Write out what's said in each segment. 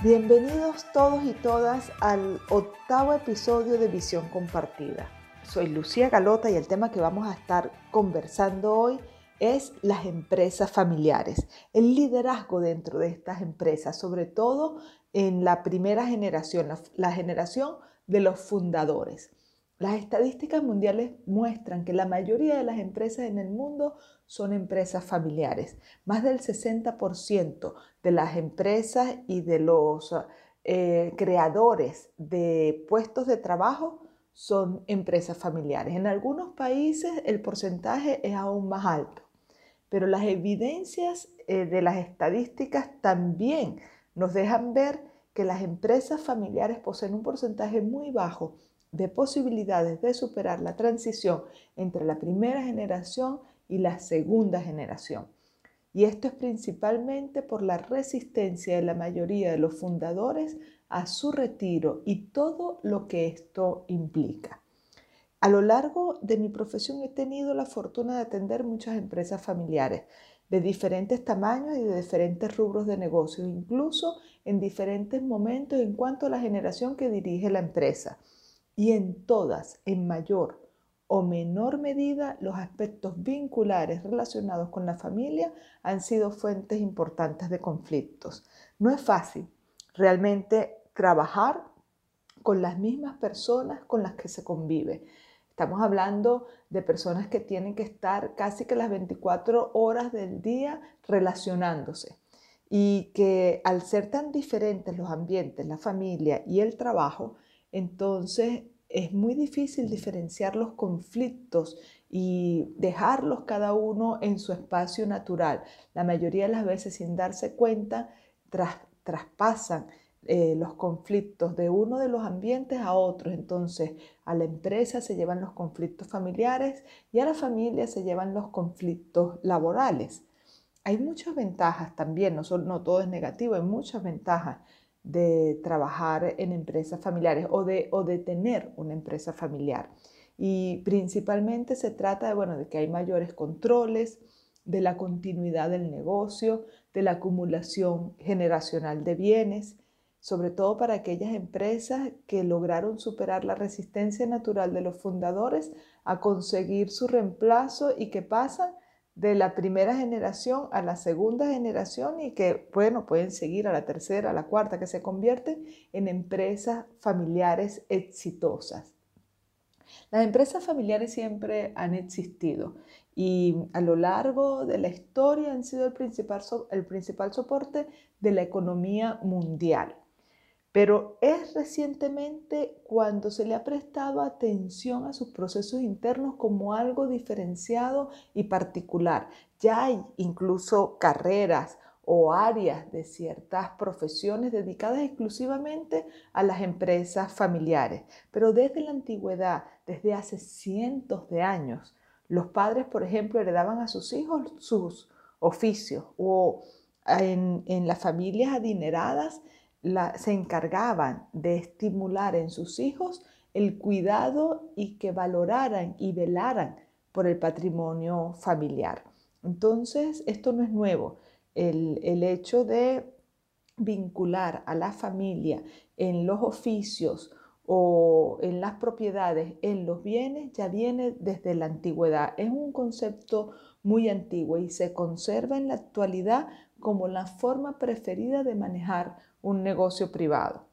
Bienvenidos todos y todas al octavo episodio de Visión Compartida. Soy Lucía Galota y el tema que vamos a estar conversando hoy es las empresas familiares, el liderazgo dentro de estas empresas, sobre todo en la primera generación, la, generación de los fundadores. Las estadísticas mundiales muestran que la mayoría de las empresas en el mundo son empresas familiares. Más del 60% de las empresas y de los eh, creadores de puestos de trabajo son empresas familiares. En algunos países el porcentaje es aún más alto, pero las evidencias eh, de las estadísticas también nos dejan ver que las empresas familiares poseen un porcentaje muy bajo de posibilidades de superar la transición entre la primera generación y la segunda generación. Y esto es principalmente por la resistencia de la mayoría de los fundadores a su retiro y todo lo que esto implica. A lo largo de mi profesión he tenido la fortuna de atender muchas empresas familiares de diferentes tamaños y de diferentes rubros de negocio, incluso en diferentes momentos en cuanto a la generación que dirige la empresa. Y en todas, en mayor o menor medida los aspectos vinculares relacionados con la familia han sido fuentes importantes de conflictos. No es fácil realmente trabajar con las mismas personas con las que se convive. Estamos hablando de personas que tienen que estar casi que las 24 horas del día relacionándose y que al ser tan diferentes los ambientes, la familia y el trabajo, entonces es muy difícil diferenciar los conflictos y dejarlos cada uno en su espacio natural. La mayoría de las veces sin darse cuenta traspasan eh, los conflictos de uno de los ambientes a otros. Entonces a la empresa se llevan los conflictos familiares y a la familia se llevan los conflictos laborales. Hay muchas ventajas también, no, no todo es negativo, hay muchas ventajas de trabajar en empresas familiares o de, o de tener una empresa familiar. Y principalmente se trata de, bueno, de que hay mayores controles, de la continuidad del negocio, de la acumulación generacional de bienes, sobre todo para aquellas empresas que lograron superar la resistencia natural de los fundadores a conseguir su reemplazo y que pasan de la primera generación a la segunda generación y que, bueno, pueden seguir a la tercera, a la cuarta, que se convierten en empresas familiares exitosas. Las empresas familiares siempre han existido y a lo largo de la historia han sido el principal, el principal soporte de la economía mundial. Pero es recientemente cuando se le ha prestado atención a sus procesos internos como algo diferenciado y particular. Ya hay incluso carreras o áreas de ciertas profesiones dedicadas exclusivamente a las empresas familiares. Pero desde la antigüedad, desde hace cientos de años, los padres, por ejemplo, heredaban a sus hijos sus oficios o en, las familias adineradas se encargaban de estimular en sus hijos el cuidado y que valoraran y velaran por el patrimonio familiar. Entonces, esto no es nuevo. El, el hecho de vincular a la familia en los oficios o en las propiedades, en los bienes, ya viene desde la antigüedad. Es un concepto muy antiguo y se conserva en la actualidad como la forma preferida de manejar un negocio privado.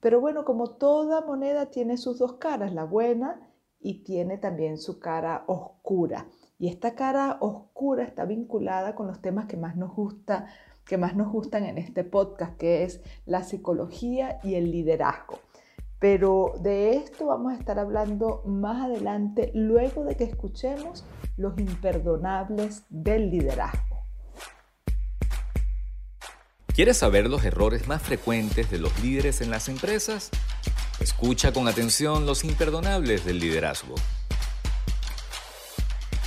Pero bueno, como toda moneda tiene sus dos caras, la buena y tiene también su cara oscura. Y esta cara oscura está vinculada con los temas que más nos gusta, que más nos gustan en este podcast, que es la psicología y el liderazgo. Pero de esto vamos a estar hablando más adelante, luego de que escuchemos los imperdonables del liderazgo. ¿Quieres saber los errores más frecuentes de los líderes en las empresas? Escucha con atención los imperdonables del liderazgo.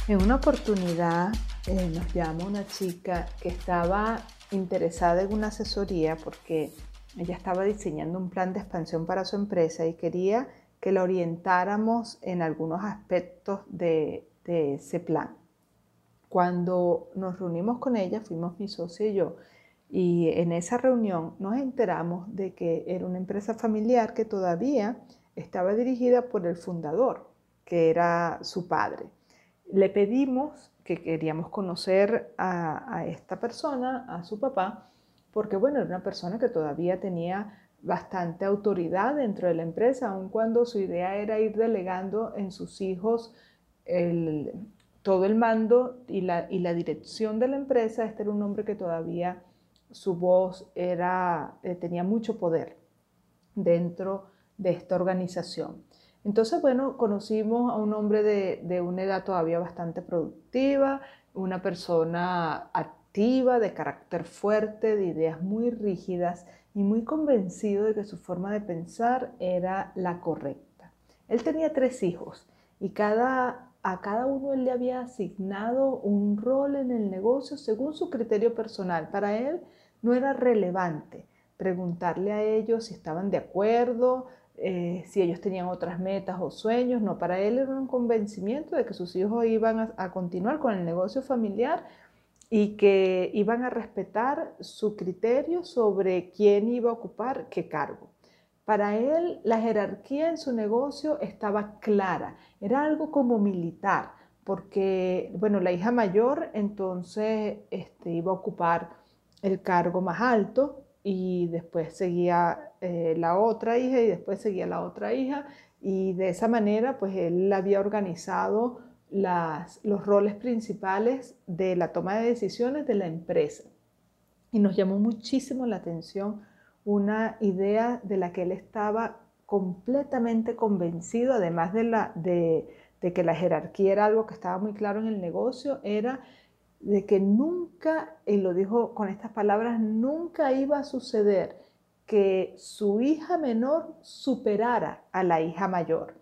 En una oportunidad eh, nos llamó una chica que estaba interesada en una asesoría porque ella estaba diseñando un plan de expansión para su empresa y quería que la orientáramos en algunos aspectos de, de ese plan. Cuando nos reunimos con ella, fuimos mi socio y yo, y en esa reunión nos enteramos de que era una empresa familiar que todavía estaba dirigida por el fundador, que era su padre. Le pedimos que queríamos conocer a, esta persona, a su papá, porque bueno, era una persona que todavía tenía bastante autoridad dentro de la empresa, aun cuando su idea era ir delegando en sus hijos todo el mando y la, y la dirección de la empresa. Este era un hombre que todavía su voz era, eh, tenía mucho poder dentro de esta organización. Entonces, bueno, conocimos a un hombre de, una edad todavía bastante productiva, una persona activa, de carácter fuerte, de ideas muy rígidas y muy convencido de que su forma de pensar era la correcta. Él tenía tres hijos y cada, a cada uno él le había asignado un rol en el negocio según su criterio personal. Para él no era relevante preguntarle a ellos si estaban de acuerdo, eh, si ellos tenían otras metas o sueños. No, para él era un convencimiento de que sus hijos iban a, continuar con el negocio familiar y que iban a respetar su criterio sobre quién iba a ocupar qué cargo. Para él la jerarquía en su negocio estaba clara, era algo como militar, porque, bueno, la hija mayor entonces este, iba a ocupar el cargo más alto y después seguía eh, la otra hija y después seguía la otra hija y de esa manera pues él había organizado los roles principales de la toma de decisiones de la empresa. Y nos llamó muchísimo la atención una idea de la que él estaba completamente convencido, además de, la, de que la jerarquía era algo que estaba muy claro en el negocio, era de que nunca, y lo dijo con estas palabras, nunca iba a suceder que su hija menor superara a la hija mayor.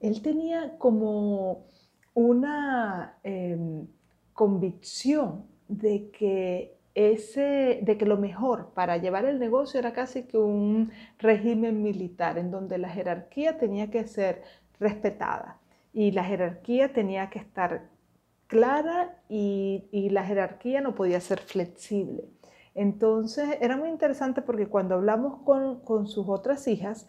Él tenía como una em, convicción de que, ese, de que lo mejor para llevar el negocio era casi que un régimen militar, en donde la jerarquía tenía que ser respetada y la jerarquía tenía que estar clara y, la jerarquía no podía ser flexible. Entonces era muy interesante porque cuando hablamos con, sus otras hijas,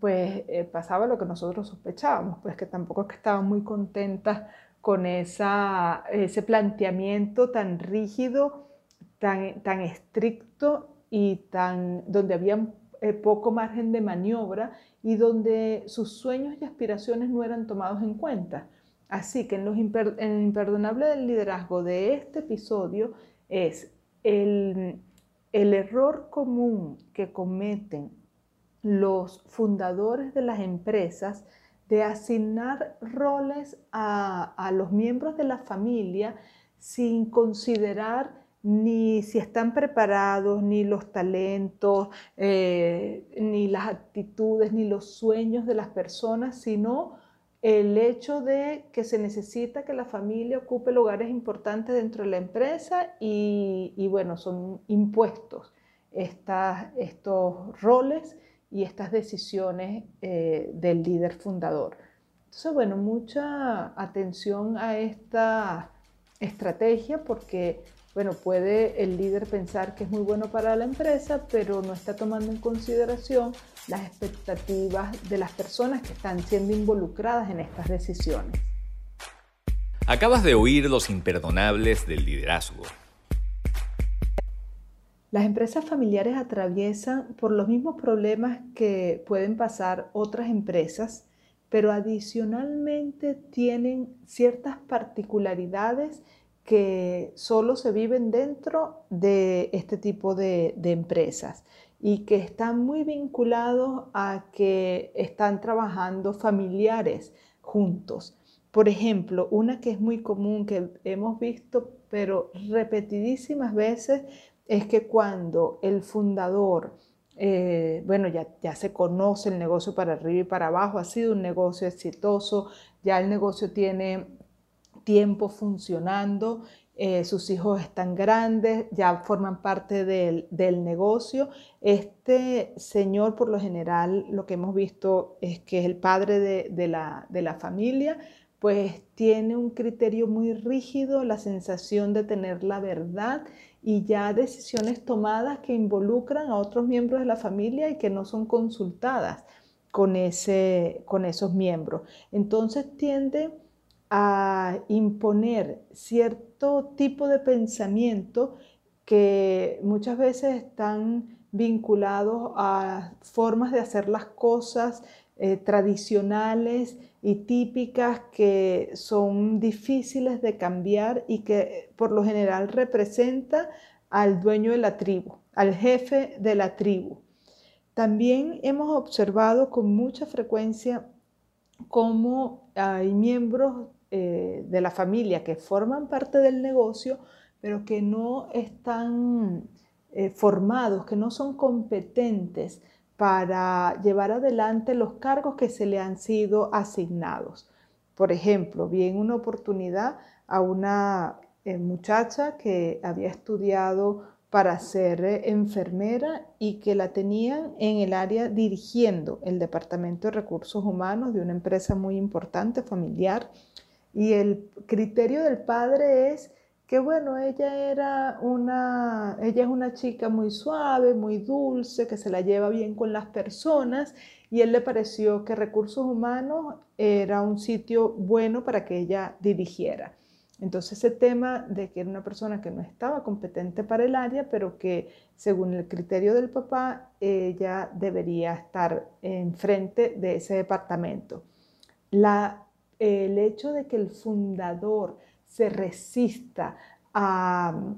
pues eh, pasaba lo que nosotros sospechábamos, pues que tampoco es que estaban muy contentas con ese planteamiento tan rígido, tan, tan estricto y tan, donde había eh, poco margen de maniobra y donde sus sueños y aspiraciones no eran tomados en cuenta. Así que en, los el imperdonable del liderazgo de este episodio es el, error común que cometen los fundadores de las empresas de asignar roles a, los miembros de la familia sin considerar ni si están preparados, ni los talentos, eh, ni las actitudes, ni los sueños de las personas, sino el hecho de que se necesita que la familia ocupe lugares importantes dentro de la empresa y, bueno, son impuestos estos roles y estas decisiones eh, del líder fundador. Entonces, bueno, mucha atención a esta estrategia porque bueno, puede el líder pensar que es muy bueno para la empresa, pero no está tomando en consideración las expectativas de las personas que están siendo involucradas en estas decisiones. Acabas de oír los imperdonables del liderazgo. Las empresas familiares atraviesan por los mismos problemas que pueden pasar otras empresas, pero adicionalmente tienen ciertas particularidades que solo se viven dentro de este tipo de, empresas y que están muy vinculados a que están trabajando familiares juntos. Por ejemplo, una que es muy común que hemos visto, pero repetidísimas veces, es que cuando el fundador eh, bueno, ya, ya se conoce el negocio para arriba y para abajo, ha sido un negocio exitoso, ya el negocio tiene tiempo funcionando, eh, sus hijos están grandes, ya forman parte del, negocio. Este señor, por lo general, lo que hemos visto es que es el padre de, la, de la familia, pues tiene un criterio muy rígido, la sensación de tener la verdad y ya decisiones tomadas que involucran a otros miembros de la familia y que no son consultadas con, ese, con esos miembros. Entonces tiende a imponer cierto tipo de pensamiento que muchas veces están vinculados a formas de hacer las cosas eh, tradicionales y típicas que son difíciles de cambiar y que por lo general representa al dueño de la tribu, al jefe de la tribu. También hemos observado con mucha frecuencia cómo hay miembros eh, de la familia que forman parte del negocio, pero que no están eh, formados, que no son competentes para llevar adelante los cargos que se le han sido asignados. Por ejemplo, vi en una oportunidad a una eh, muchacha que había estudiado para ser enfermera y que la tenían en el área dirigiendo el Departamento de Recursos Humanos de una empresa muy importante, familiar. Y el criterio del padre es que bueno, ella era una, ella es una chica muy suave, muy dulce, que se la lleva bien con las personas y él le pareció que recursos humanos era un sitio bueno para que ella dirigiera. Entonces ese tema de que era una persona que no estaba competente para el área, pero que según el criterio del papá, ella debería estar enfrente de ese departamento. La, el hecho de que el fundador se resista a,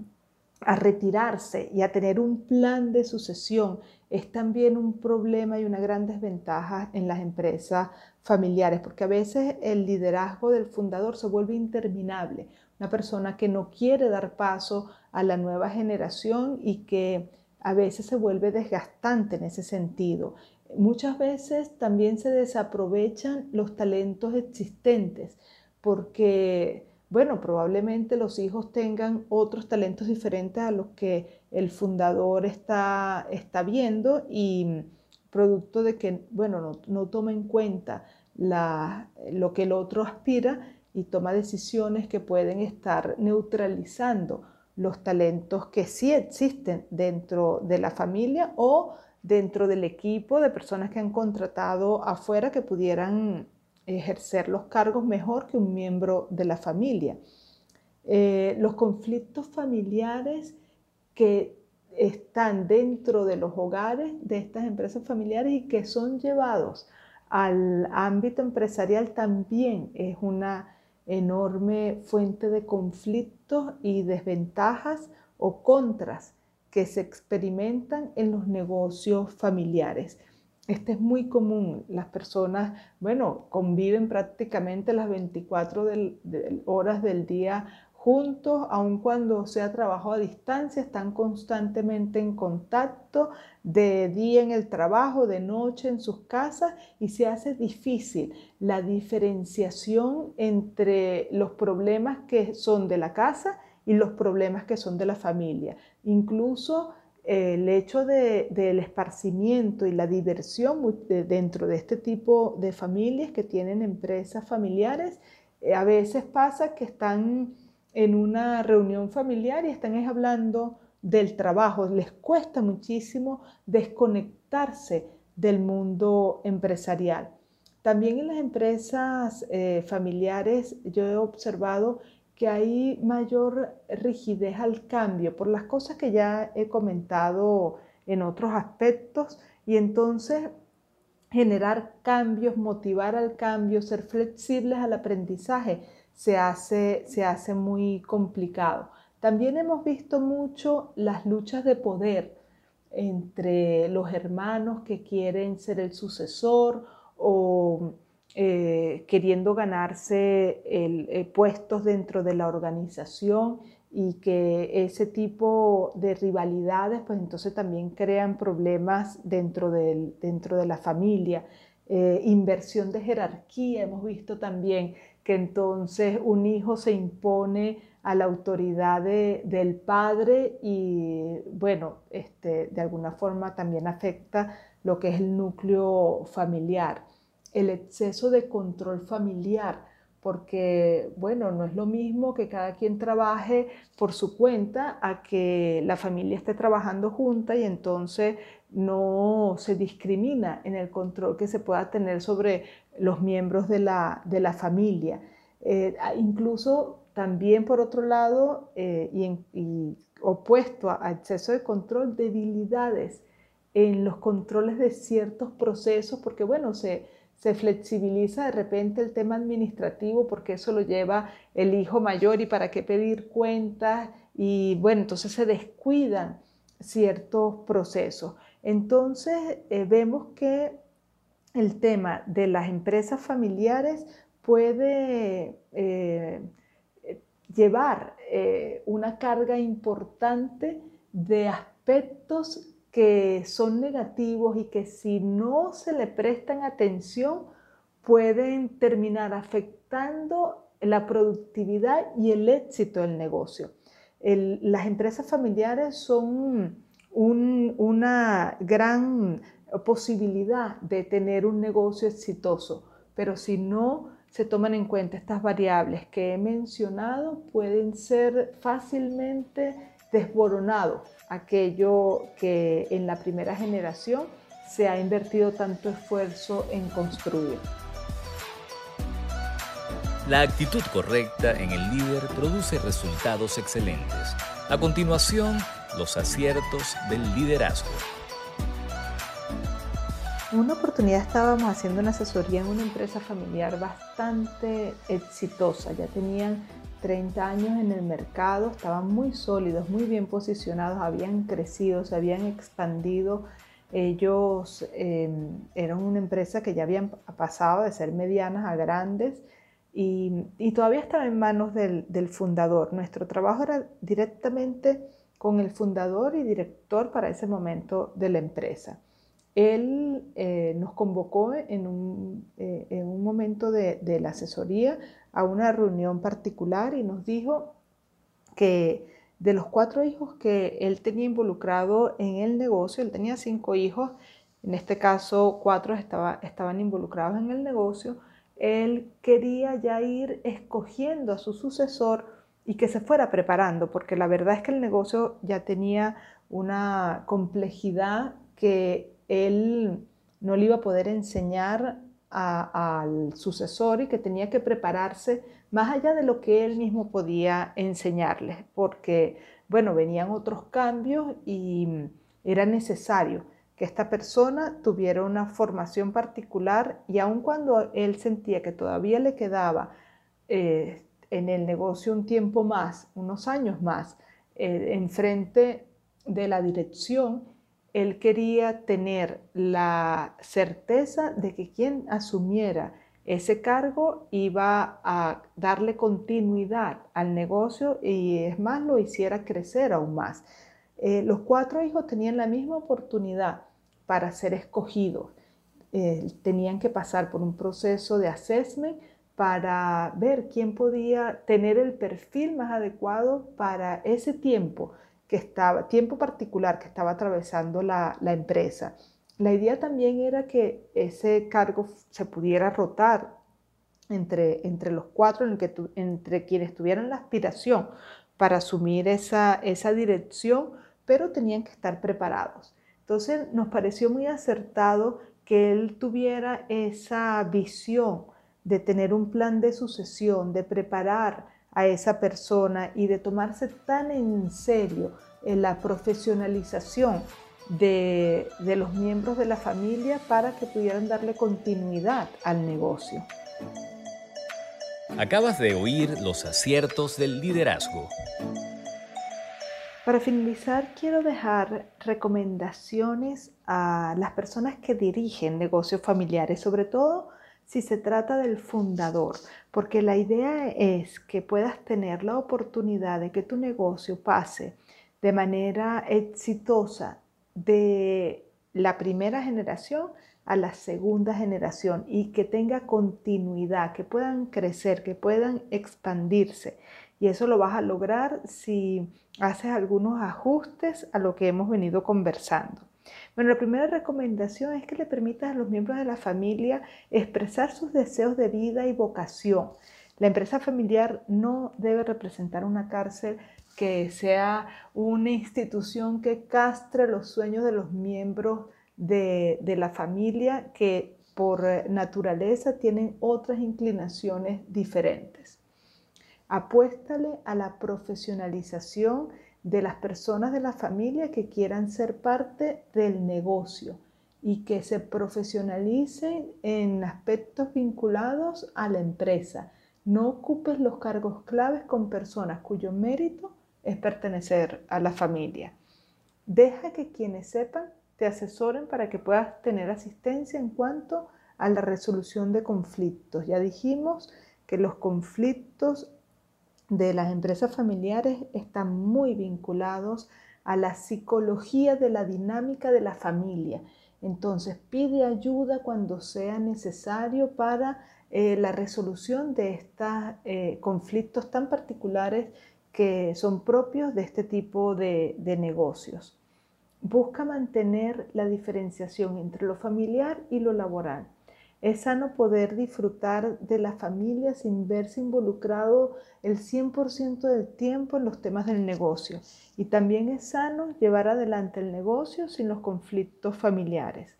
retirarse y a tener un plan de sucesión es también un problema y una gran desventaja en las empresas familiares, porque a veces el liderazgo del fundador se vuelve interminable, una persona que no quiere dar paso a la nueva generación y que a veces se vuelve desgastante en ese sentido. Muchas veces también se desaprovechan los talentos existentes porque bueno, probablemente los hijos tengan otros talentos diferentes a los que el fundador está, está viendo y producto de que, bueno, no, no toma en cuenta lo que el otro aspira y toma decisiones que pueden estar neutralizando los talentos que sí existen dentro de la familia o dentro del equipo de personas que han contratado afuera que pudieran ejercer los cargos mejor que un miembro de la familia. Eh, los conflictos familiares que están dentro de los hogares de estas empresas familiares y que son llevados al ámbito empresarial también es una enorme fuente de conflictos y desventajas o contras que se experimentan en los negocios familiares. Este es muy común. Las personas, bueno, conviven prácticamente las 24 horas del día juntos, aun cuando sea trabajo a distancia, están constantemente en contacto, de día en el trabajo, de noche en sus casas, y se hace difícil la diferenciación entre los problemas que son de la casa y los problemas que son de la familia. Incluso el hecho del esparcimiento y la diversión dentro de este tipo de familias que tienen empresas familiares, eh, a veces pasa que están en una reunión familiar y están hablando del trabajo. Les cuesta muchísimo desconectarse del mundo empresarial. También en las empresas eh, familiares yo he observado que hay mayor rigidez al cambio por las cosas que ya he comentado en otros aspectos y entonces generar cambios, motivar al cambio, ser flexibles al aprendizaje se hace, se hace muy complicado. También hemos visto mucho las luchas de poder entre los hermanos que quieren ser el sucesor o eh, queriendo ganarse eh, puestos dentro de la organización y que ese tipo de rivalidades pues entonces también crean problemas dentro, dentro de la familia. Eh, inversión de jerarquía, hemos visto también que entonces un hijo se impone a la autoridad del padre y bueno, este, de alguna forma también afecta lo que es el núcleo familiar. El exceso de control familiar porque, bueno, no es lo mismo que cada quien trabaje por su cuenta a que la familia esté trabajando junta y entonces no se discrimina en el control que se pueda tener sobre los miembros de la, familia. Eh, incluso también, por otro lado, eh, y, opuesto a, a exceso de control, debilidades en los controles de ciertos procesos, porque, bueno, se se flexibiliza de repente el tema administrativo porque eso lo lleva el hijo mayor y para qué pedir cuentas y bueno, entonces se descuidan ciertos procesos. Entonces eh, vemos que el tema de las empresas familiares puede eh, llevar eh, una carga importante de aspectos que son negativos y que si no se le prestan atención pueden terminar afectando la productividad y el éxito del negocio. las empresas familiares son una gran posibilidad de tener un negocio exitoso, pero si no se toman en cuenta estas variables que he mencionado, pueden ser fácilmente desboronados aquello que en la primera generación se ha invertido tanto esfuerzo en construir. La actitud correcta en el líder produce resultados excelentes. A continuación, los aciertos del liderazgo. En una oportunidad estábamos haciendo una asesoría en una empresa familiar bastante exitosa. Ya tenían 30 años en el mercado, estaban muy sólidos, muy bien posicionados, habían crecido, se habían expandido. Ellos em, eran una empresa que ya habían pasado de ser medianas a grandes y, todavía estaba en manos del, fundador. Nuestro trabajo era directamente con el fundador y director para ese momento de la empresa. Él eh, nos convocó en un, eh, en un momento de, de la asesoría a una reunión particular y nos dijo que de los cuatro hijos que él tenía involucrado en el negocio, él tenía cinco hijos, en este caso cuatro estaba, estaban involucrados en el negocio, él quería ya ir escogiendo a su sucesor y que se fuera preparando, porque la verdad es que el negocio ya tenía una complejidad que él no le iba a poder enseñar al sucesor y que tenía que prepararse más allá de lo que él mismo podía enseñarles, porque, bueno, venían otros cambios y era necesario que esta persona tuviera una formación particular y aun cuando él sentía que todavía le quedaba eh, en el negocio un tiempo más, unos años más, eh, enfrente de la dirección, él quería tener la certeza de que quien asumiera ese cargo iba a darle continuidad al negocio y es más, lo hiciera crecer aún más. Eh, los cuatro hijos tenían la misma oportunidad para ser escogidos. Eh, tenían que pasar por un proceso de assessment para ver quién podía tener el perfil más adecuado para ese tiempo que estaba, tiempo particular que estaba atravesando la, empresa. La idea también era que ese cargo se pudiera rotar entre, entre los cuatro, en que entre quienes tuvieran la aspiración para asumir esa, esa dirección, pero tenían que estar preparados. Entonces nos pareció muy acertado que él tuviera esa visión de tener un plan de sucesión, de preparar a esa persona y de tomarse tan en serio la profesionalización de, de los miembros de la familia para que pudieran darle continuidad al negocio. Acabas de oír los aciertos del liderazgo. Para finalizar, quiero dejar recomendaciones a las personas que dirigen negocios familiares, sobre todo si se trata del fundador, porque la idea es que puedas tener la oportunidad de que tu negocio pase de manera exitosa de la primera generación a la segunda generación y que tenga continuidad, que puedan crecer, que puedan expandirse. Y eso lo vas a lograr si haces algunos ajustes a lo que hemos venido conversando. Bueno, la primera recomendación es que le permitas a los miembros de la familia expresar sus deseos de vida y vocación. La empresa familiar no debe representar una cárcel que sea una institución que castre los sueños de los miembros de, de la familia que por naturaleza tienen otras inclinaciones diferentes. Apuéstale a la profesionalización de las personas de la familia que quieran ser parte del negocio y que se profesionalicen en aspectos vinculados a la empresa. No ocupes los cargos claves con personas cuyo mérito es pertenecer a la familia. Deja que quienes sepan te asesoren para que puedas tener asistencia en cuanto a la resolución de conflictos. Ya dijimos que los conflictos de las empresas familiares están muy vinculados a la psicología de la dinámica de la familia. Entonces pide ayuda cuando sea necesario para eh, la resolución de estos eh, conflictos tan particulares que son propios de este tipo de negocios. Busca mantener la diferenciación entre lo familiar y lo laboral. Es sano poder disfrutar de la familia sin verse involucrado el 100% del tiempo en los temas del negocio. Y también es sano llevar adelante el negocio sin los conflictos familiares.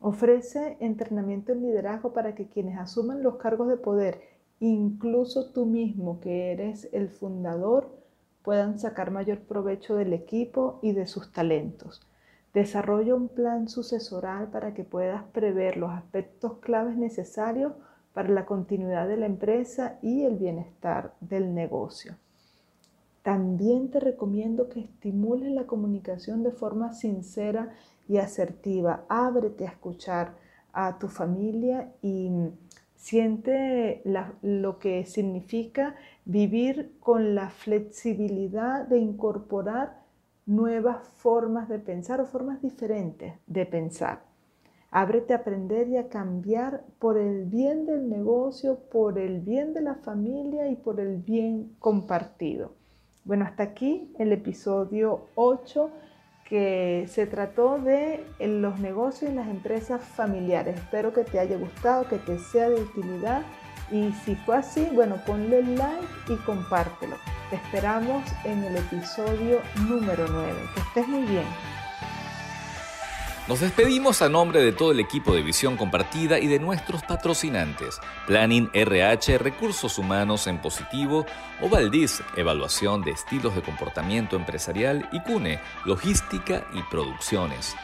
Ofrece entrenamiento en liderazgo para que quienes asuman los cargos de poder, incluso tú mismo que eres el fundador, puedan sacar mayor provecho del equipo y de sus talentos. Desarrolla un plan sucesoral para que puedas prever los aspectos claves necesarios para la continuidad de la empresa y el bienestar del negocio. También te recomiendo que estimules la comunicación de forma sincera y asertiva. Ábrete a escuchar a tu familia y siente lo que significa vivir con la flexibilidad de incorporar nuevas formas de pensar o formas diferentes de pensar. Ábrete a aprender y a cambiar por el bien del negocio, por el bien de la familia y por el bien compartido. Bueno, hasta aquí el episodio 8 que se trató de los negocios y las empresas familiares. Espero que te haya gustado, que te sea de utilidad y si fue así, bueno, ponle like y compártelo. Te esperamos en el episodio número 9. Que estés muy bien. Nos despedimos a nombre de todo el equipo de Visión Compartida y de nuestros patrocinantes, Planning RH, Recursos Humanos en Positivo, Ovaldis, Evaluación de Estilos de Comportamiento Empresarial y CUNE, Logística y Producciones.